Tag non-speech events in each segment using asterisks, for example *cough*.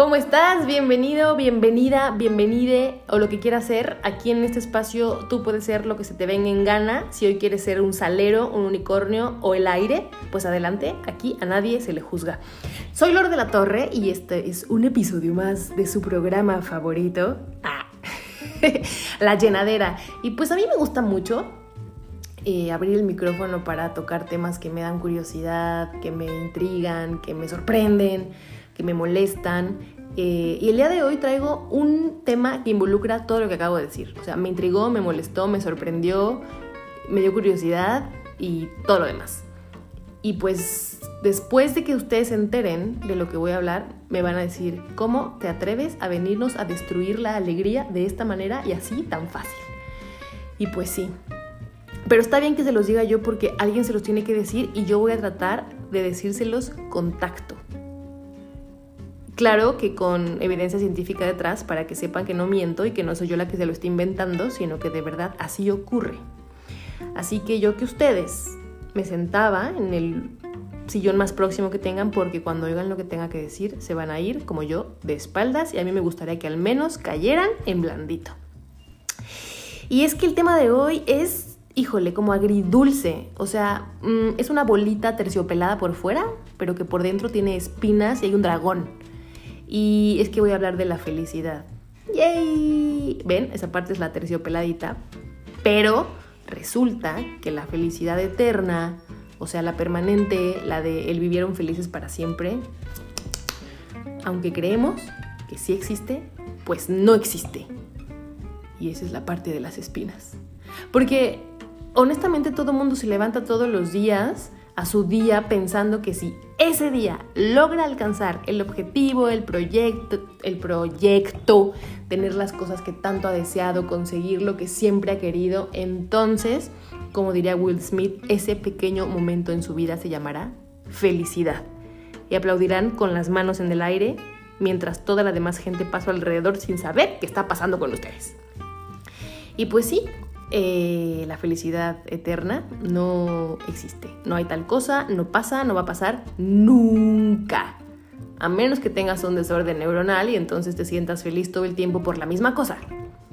¿Cómo estás? Bienvenido, bienvenida, bienvenide o lo que quieras ser. Aquí en este espacio tú puedes ser lo que se te venga en gana. Si hoy quieres ser un salero, un unicornio o el aire, pues adelante. Aquí a nadie se le juzga. Soy Lord de la Torre y este es un episodio más de su programa favorito. Ah, *laughs* la llenadera. Y pues a mí me gusta mucho eh, abrir el micrófono para tocar temas que me dan curiosidad, que me intrigan, que me sorprenden que me molestan. Eh, y el día de hoy traigo un tema que involucra todo lo que acabo de decir. O sea, me intrigó, me molestó, me sorprendió, me dio curiosidad y todo lo demás. Y pues después de que ustedes se enteren de lo que voy a hablar, me van a decir, ¿cómo te atreves a venirnos a destruir la alegría de esta manera y así tan fácil? Y pues sí. Pero está bien que se los diga yo porque alguien se los tiene que decir y yo voy a tratar de decírselos con tacto. Claro que con evidencia científica detrás para que sepan que no miento y que no soy yo la que se lo está inventando, sino que de verdad así ocurre. Así que yo que ustedes me sentaba en el sillón más próximo que tengan porque cuando oigan lo que tenga que decir se van a ir como yo de espaldas y a mí me gustaría que al menos cayeran en blandito. Y es que el tema de hoy es, híjole, como agridulce, o sea, mm, es una bolita terciopelada por fuera, pero que por dentro tiene espinas y hay un dragón. Y es que voy a hablar de la felicidad. ¡Yay! ¿Ven? Esa parte es la terciopeladita. Pero resulta que la felicidad eterna, o sea, la permanente, la de el vivieron felices para siempre, aunque creemos que sí existe, pues no existe. Y esa es la parte de las espinas. Porque honestamente todo mundo se levanta todos los días a su día pensando que si ese día logra alcanzar el objetivo, el proyecto, el proyecto, tener las cosas que tanto ha deseado, conseguir lo que siempre ha querido, entonces, como diría Will Smith, ese pequeño momento en su vida se llamará felicidad. Y aplaudirán con las manos en el aire mientras toda la demás gente pasa alrededor sin saber qué está pasando con ustedes. Y pues sí, eh, la felicidad eterna no existe. No hay tal cosa, no pasa, no va a pasar nunca. A menos que tengas un desorden neuronal y entonces te sientas feliz todo el tiempo por la misma cosa.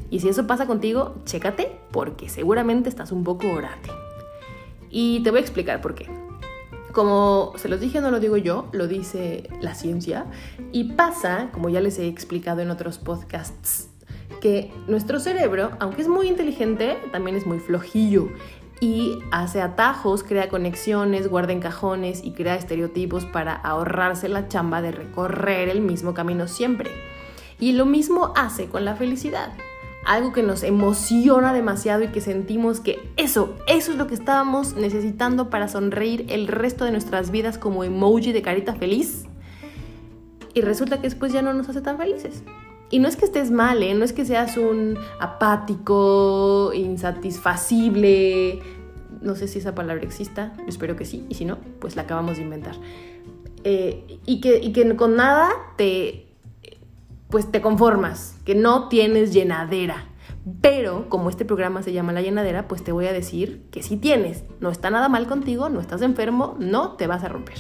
Y si eso pasa contigo, chécate porque seguramente estás un poco orate. Y te voy a explicar por qué. Como se los dije, no lo digo yo, lo dice la ciencia. Y pasa, como ya les he explicado en otros podcasts que nuestro cerebro, aunque es muy inteligente, también es muy flojillo y hace atajos, crea conexiones, guarda en cajones y crea estereotipos para ahorrarse la chamba de recorrer el mismo camino siempre. Y lo mismo hace con la felicidad. Algo que nos emociona demasiado y que sentimos que eso, eso es lo que estábamos necesitando para sonreír el resto de nuestras vidas como emoji de carita feliz. Y resulta que después ya no nos hace tan felices. Y no es que estés mal, ¿eh? no es que seas un apático, insatisfacible, no sé si esa palabra exista, espero que sí, y si no, pues la acabamos de inventar. Eh, y, que, y que con nada te, pues te conformas, que no tienes llenadera. Pero como este programa se llama La Llenadera, pues te voy a decir que sí tienes. No está nada mal contigo, no estás enfermo, no te vas a romper.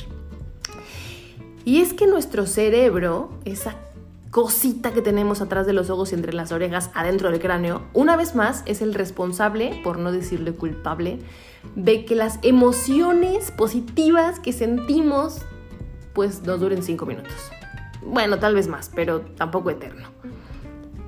Y es que nuestro cerebro, esa cosita que tenemos atrás de los ojos y entre las orejas, adentro del cráneo, una vez más es el responsable, por no decirle culpable, de que las emociones positivas que sentimos pues nos duren cinco minutos. Bueno, tal vez más, pero tampoco eterno.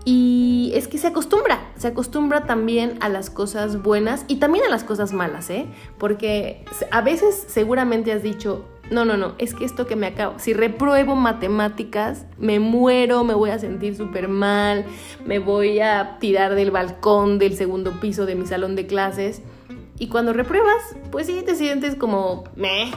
Y es que se acostumbra, se acostumbra también a las cosas buenas y también a las cosas malas, ¿eh? Porque a veces seguramente has dicho, no, no, no, es que esto que me acabo, si repruebo matemáticas, me muero, me voy a sentir súper mal, me voy a tirar del balcón del segundo piso de mi salón de clases. Y cuando repruebas, pues sí, te sientes como, meh,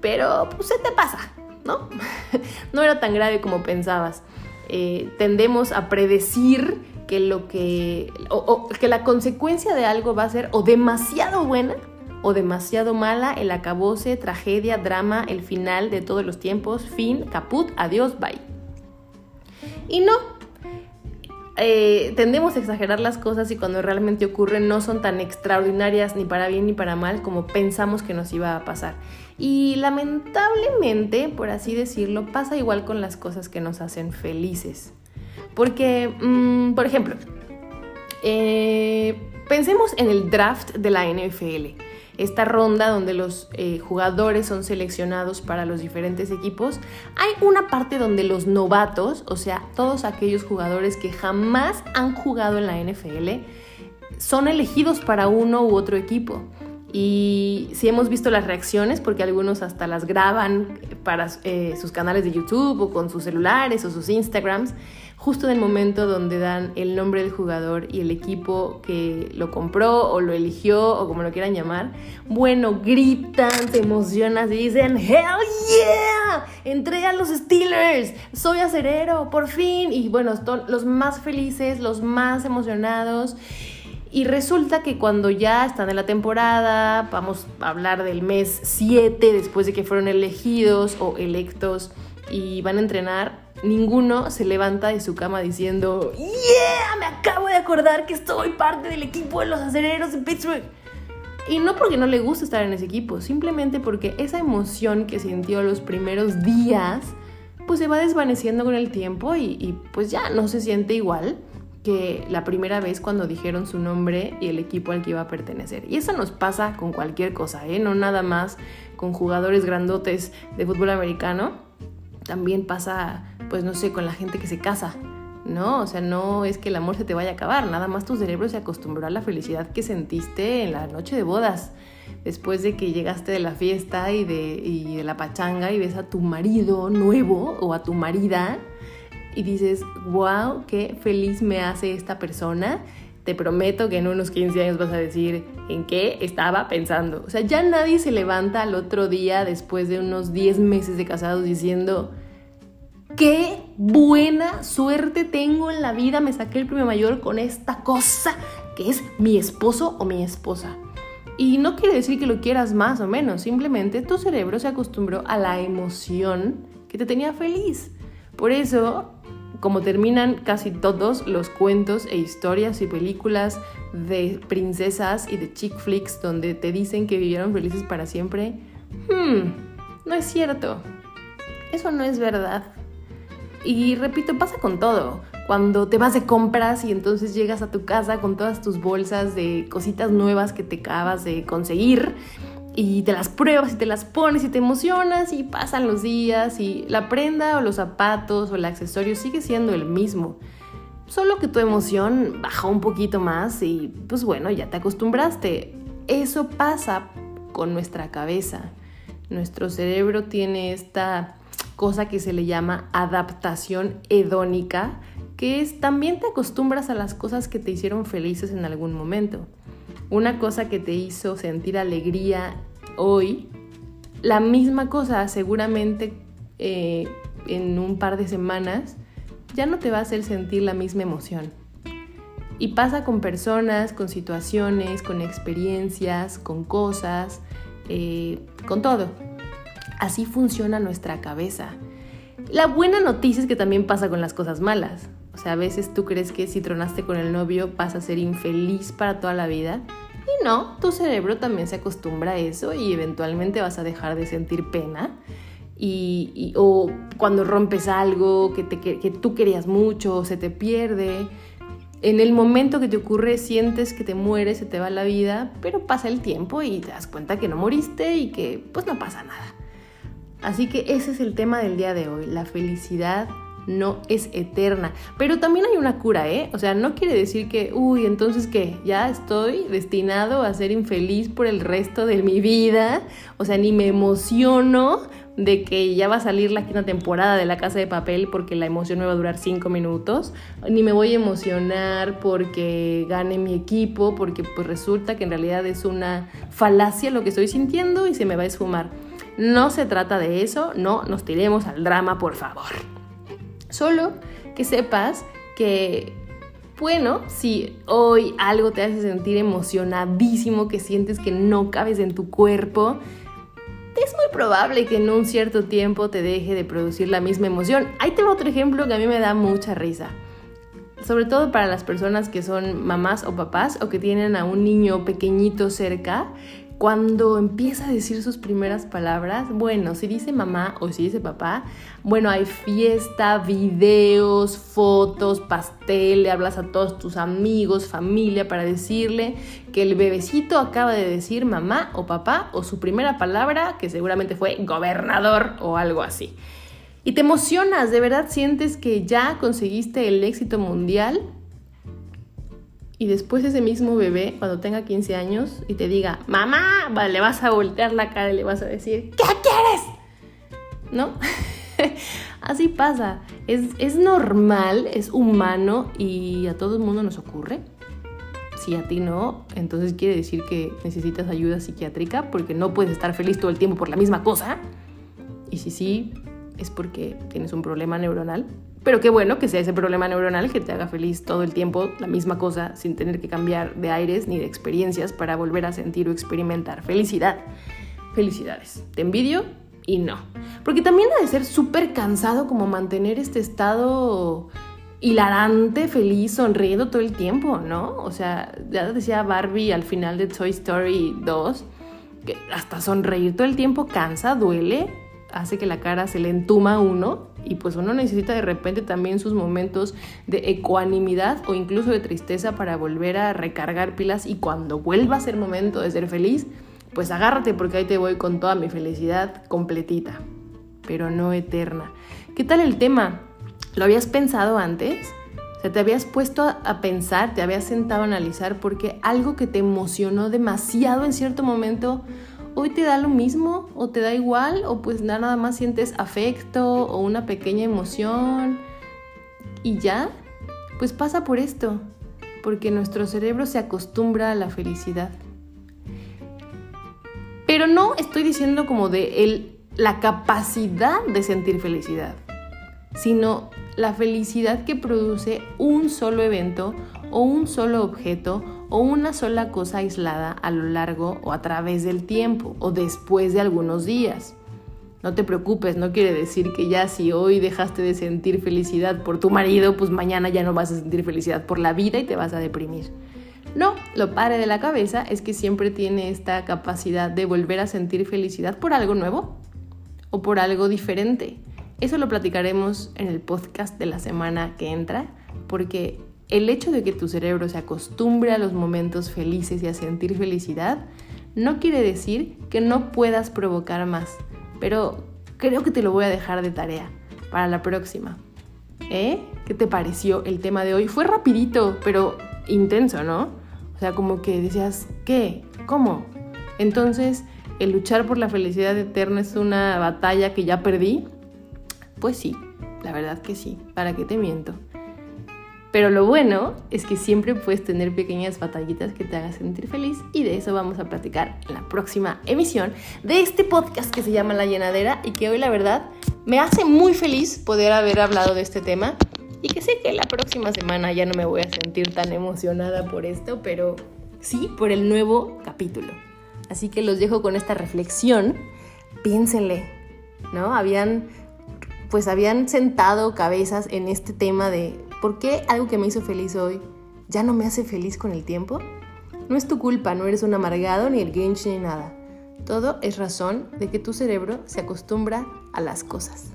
pero pues se te pasa, ¿no? *laughs* no era tan grave como pensabas. Eh, tendemos a predecir que lo que, o que la consecuencia de algo va a ser o demasiado buena o demasiado mala, el acabose, tragedia, drama, el final de todos los tiempos, fin, caput, adiós, bye. Y no, eh, tendemos a exagerar las cosas y cuando realmente ocurren no son tan extraordinarias ni para bien ni para mal como pensamos que nos iba a pasar. Y lamentablemente, por así decirlo, pasa igual con las cosas que nos hacen felices. Porque, mm, por ejemplo, eh, pensemos en el draft de la NFL esta ronda donde los eh, jugadores son seleccionados para los diferentes equipos, hay una parte donde los novatos, o sea, todos aquellos jugadores que jamás han jugado en la NFL, son elegidos para uno u otro equipo. Y si hemos visto las reacciones, porque algunos hasta las graban para eh, sus canales de YouTube o con sus celulares o sus Instagrams, justo en el momento donde dan el nombre del jugador y el equipo que lo compró o lo eligió o como lo quieran llamar, bueno, gritan, se emocionan y dicen, ¡Hell yeah! Entré a los Steelers, soy acerero, por fin. Y bueno, son los más felices, los más emocionados. Y resulta que cuando ya están en la temporada, vamos a hablar del mes 7, después de que fueron elegidos o electos y van a entrenar, ninguno se levanta de su cama diciendo, ¡Yeah! Me acabo de acordar que soy parte del equipo de los acereros de Pittsburgh. Y no porque no le guste estar en ese equipo, simplemente porque esa emoción que sintió los primeros días, pues se va desvaneciendo con el tiempo y, y pues ya no se siente igual que la primera vez cuando dijeron su nombre y el equipo al que iba a pertenecer. Y eso nos pasa con cualquier cosa, ¿eh? no nada más con jugadores grandotes de fútbol americano también pasa, pues no sé, con la gente que se casa, ¿no? O sea, no es que el amor se te vaya a acabar, nada más tu cerebro se acostumbró a la felicidad que sentiste en la noche de bodas, después de que llegaste de la fiesta y de, y de la pachanga y ves a tu marido nuevo o a tu marida y dices, wow, qué feliz me hace esta persona. Te prometo que en unos 15 años vas a decir en qué estaba pensando. O sea, ya nadie se levanta al otro día después de unos 10 meses de casados diciendo, qué buena suerte tengo en la vida, me saqué el premio mayor con esta cosa que es mi esposo o mi esposa. Y no quiere decir que lo quieras más o menos, simplemente tu cerebro se acostumbró a la emoción que te tenía feliz. Por eso, como terminan casi todos los cuentos e historias y películas de princesas y de chick flicks donde te dicen que vivieron felices para siempre, hmm, no es cierto. Eso no es verdad. Y repito, pasa con todo. Cuando te vas de compras y entonces llegas a tu casa con todas tus bolsas de cositas nuevas que te acabas de conseguir y te las pruebas y te las pones y te emocionas y pasan los días y la prenda o los zapatos o el accesorio sigue siendo el mismo. Solo que tu emoción baja un poquito más y pues bueno, ya te acostumbraste. Eso pasa con nuestra cabeza. Nuestro cerebro tiene esta cosa que se le llama adaptación hedónica, que es también te acostumbras a las cosas que te hicieron felices en algún momento. Una cosa que te hizo sentir alegría hoy, la misma cosa seguramente eh, en un par de semanas ya no te va a hacer sentir la misma emoción. Y pasa con personas, con situaciones, con experiencias, con cosas, eh, con todo. Así funciona nuestra cabeza. La buena noticia es que también pasa con las cosas malas. O sea, a veces tú crees que si tronaste con el novio vas a ser infeliz para toda la vida. Y no, tu cerebro también se acostumbra a eso y eventualmente vas a dejar de sentir pena. Y, o cuando rompes algo que, te, que tú querías mucho, se te pierde. En el momento que te ocurre sientes que te mueres, se te va la vida, pero pasa el tiempo y te das cuenta que no moriste y que pues no pasa nada. Así que ese es el tema del día de hoy, la felicidad no es eterna. Pero también hay una cura, ¿eh? O sea, no quiere decir que, uy, entonces que ya estoy destinado a ser infeliz por el resto de mi vida. O sea, ni me emociono de que ya va a salir la quinta temporada de La Casa de Papel porque la emoción me va a durar cinco minutos, ni me voy a emocionar porque gane mi equipo, porque pues resulta que en realidad es una falacia lo que estoy sintiendo y se me va a esfumar. No se trata de eso, no nos tiremos al drama, por favor. Solo que sepas que, bueno, si hoy algo te hace sentir emocionadísimo, que sientes que no cabes en tu cuerpo, es muy probable que en un cierto tiempo te deje de producir la misma emoción. Ahí tengo otro ejemplo que a mí me da mucha risa. sobre todo para las personas que son mamás o papás o que tienen a un niño pequeñito cerca, cuando empieza a decir sus primeras palabras, bueno, si dice mamá o si dice papá, bueno, hay fiesta, videos, fotos, pastel, le hablas a todos tus amigos, familia para decirle que el bebecito acaba de decir mamá o papá o su primera palabra, que seguramente fue gobernador o algo así. Y te emocionas, de verdad sientes que ya conseguiste el éxito mundial y después ese mismo bebé, cuando tenga 15 años y te diga, mamá, le vas a voltear la cara y le vas a decir, ¿qué quieres? ¿No? *laughs* Así pasa. Es, es, normal, es humano y a todo el mundo nos ocurre. Si a ti no, entonces quiere decir que necesitas ayuda psiquiátrica porque no puedes estar feliz todo el tiempo por la misma cosa. Y si sí, es porque tienes un problema neuronal pero qué bueno que sea ese problema neuronal que te haga feliz todo el tiempo la misma cosa sin tener que cambiar de aires ni de experiencias para volver a sentir o experimentar felicidad. Felicidades. Te envidio y no. Porque también ha de ser súper cansado como mantener este estado hilarante, feliz, sonriendo todo el tiempo, ¿no? O sea, ya decía Barbie al final de Toy Story 2, que hasta sonreír todo el tiempo cansa, duele, hace que la cara se le entuma a uno y pues uno necesita de repente también sus momentos de ecuanimidad o incluso de tristeza para volver a recargar pilas y cuando vuelva a ser momento de ser feliz, pues agárrate porque ahí te voy con toda mi felicidad completita, pero no eterna. ¿Qué tal el tema? ¿Lo habías pensado antes? O sea, te habías puesto a pensar, te habías sentado a analizar porque algo que te emocionó demasiado en cierto momento hoy te da lo mismo o te da igual o pues nada más sientes afecto o una pequeña emoción y ya, pues pasa por esto, porque nuestro cerebro se acostumbra a la felicidad. Pero no estoy diciendo como de el, la capacidad de sentir felicidad, sino la felicidad que produce un solo evento o un solo objeto o una sola cosa aislada a lo largo o a través del tiempo o después de algunos días. No te preocupes, no quiere decir que ya si hoy dejaste de sentir felicidad por tu marido, pues mañana ya no vas a sentir felicidad por la vida y te vas a deprimir. No, lo padre de la cabeza es que siempre tiene esta capacidad de volver a sentir felicidad por algo nuevo o por algo diferente. Eso lo platicaremos en el podcast de la semana que entra, porque el hecho de que tu cerebro se acostumbre a los momentos felices y a sentir felicidad no quiere decir que no puedas provocar más, pero creo que te lo voy a dejar de tarea para la próxima. ¿Eh? ¿Qué te pareció el tema de hoy? Fue rapidito, pero intenso, ¿no? O sea, como que decías, ¿qué? ¿Cómo? Entonces, ¿el luchar por la felicidad eterna es una batalla que ya perdí? Pues sí, la verdad que sí, ¿para qué te miento? Pero lo bueno es que siempre puedes tener pequeñas batallitas que te hagan sentir feliz y de eso vamos a platicar la próxima emisión de este podcast que se llama La Llenadera y que hoy la verdad me hace muy feliz poder haber hablado de este tema y que sé que la próxima semana ya no me voy a sentir tan emocionada por esto, pero sí por el nuevo capítulo. Así que los dejo con esta reflexión. Piénsenle, ¿no? Habían pues habían sentado cabezas en este tema de ¿Por qué algo que me hizo feliz hoy ya no me hace feliz con el tiempo? No es tu culpa, no eres un amargado ni el Grinch ni nada. Todo es razón de que tu cerebro se acostumbra a las cosas.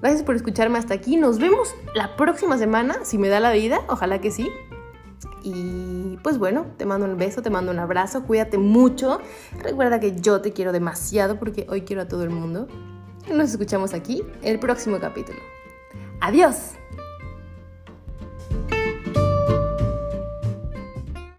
Gracias por escucharme hasta aquí. Nos vemos la próxima semana, si me da la vida, ojalá que sí. Y pues bueno, te mando un beso, te mando un abrazo, cuídate mucho. Recuerda que yo te quiero demasiado porque hoy quiero a todo el mundo. Nos escuchamos aquí el próximo capítulo. Adiós.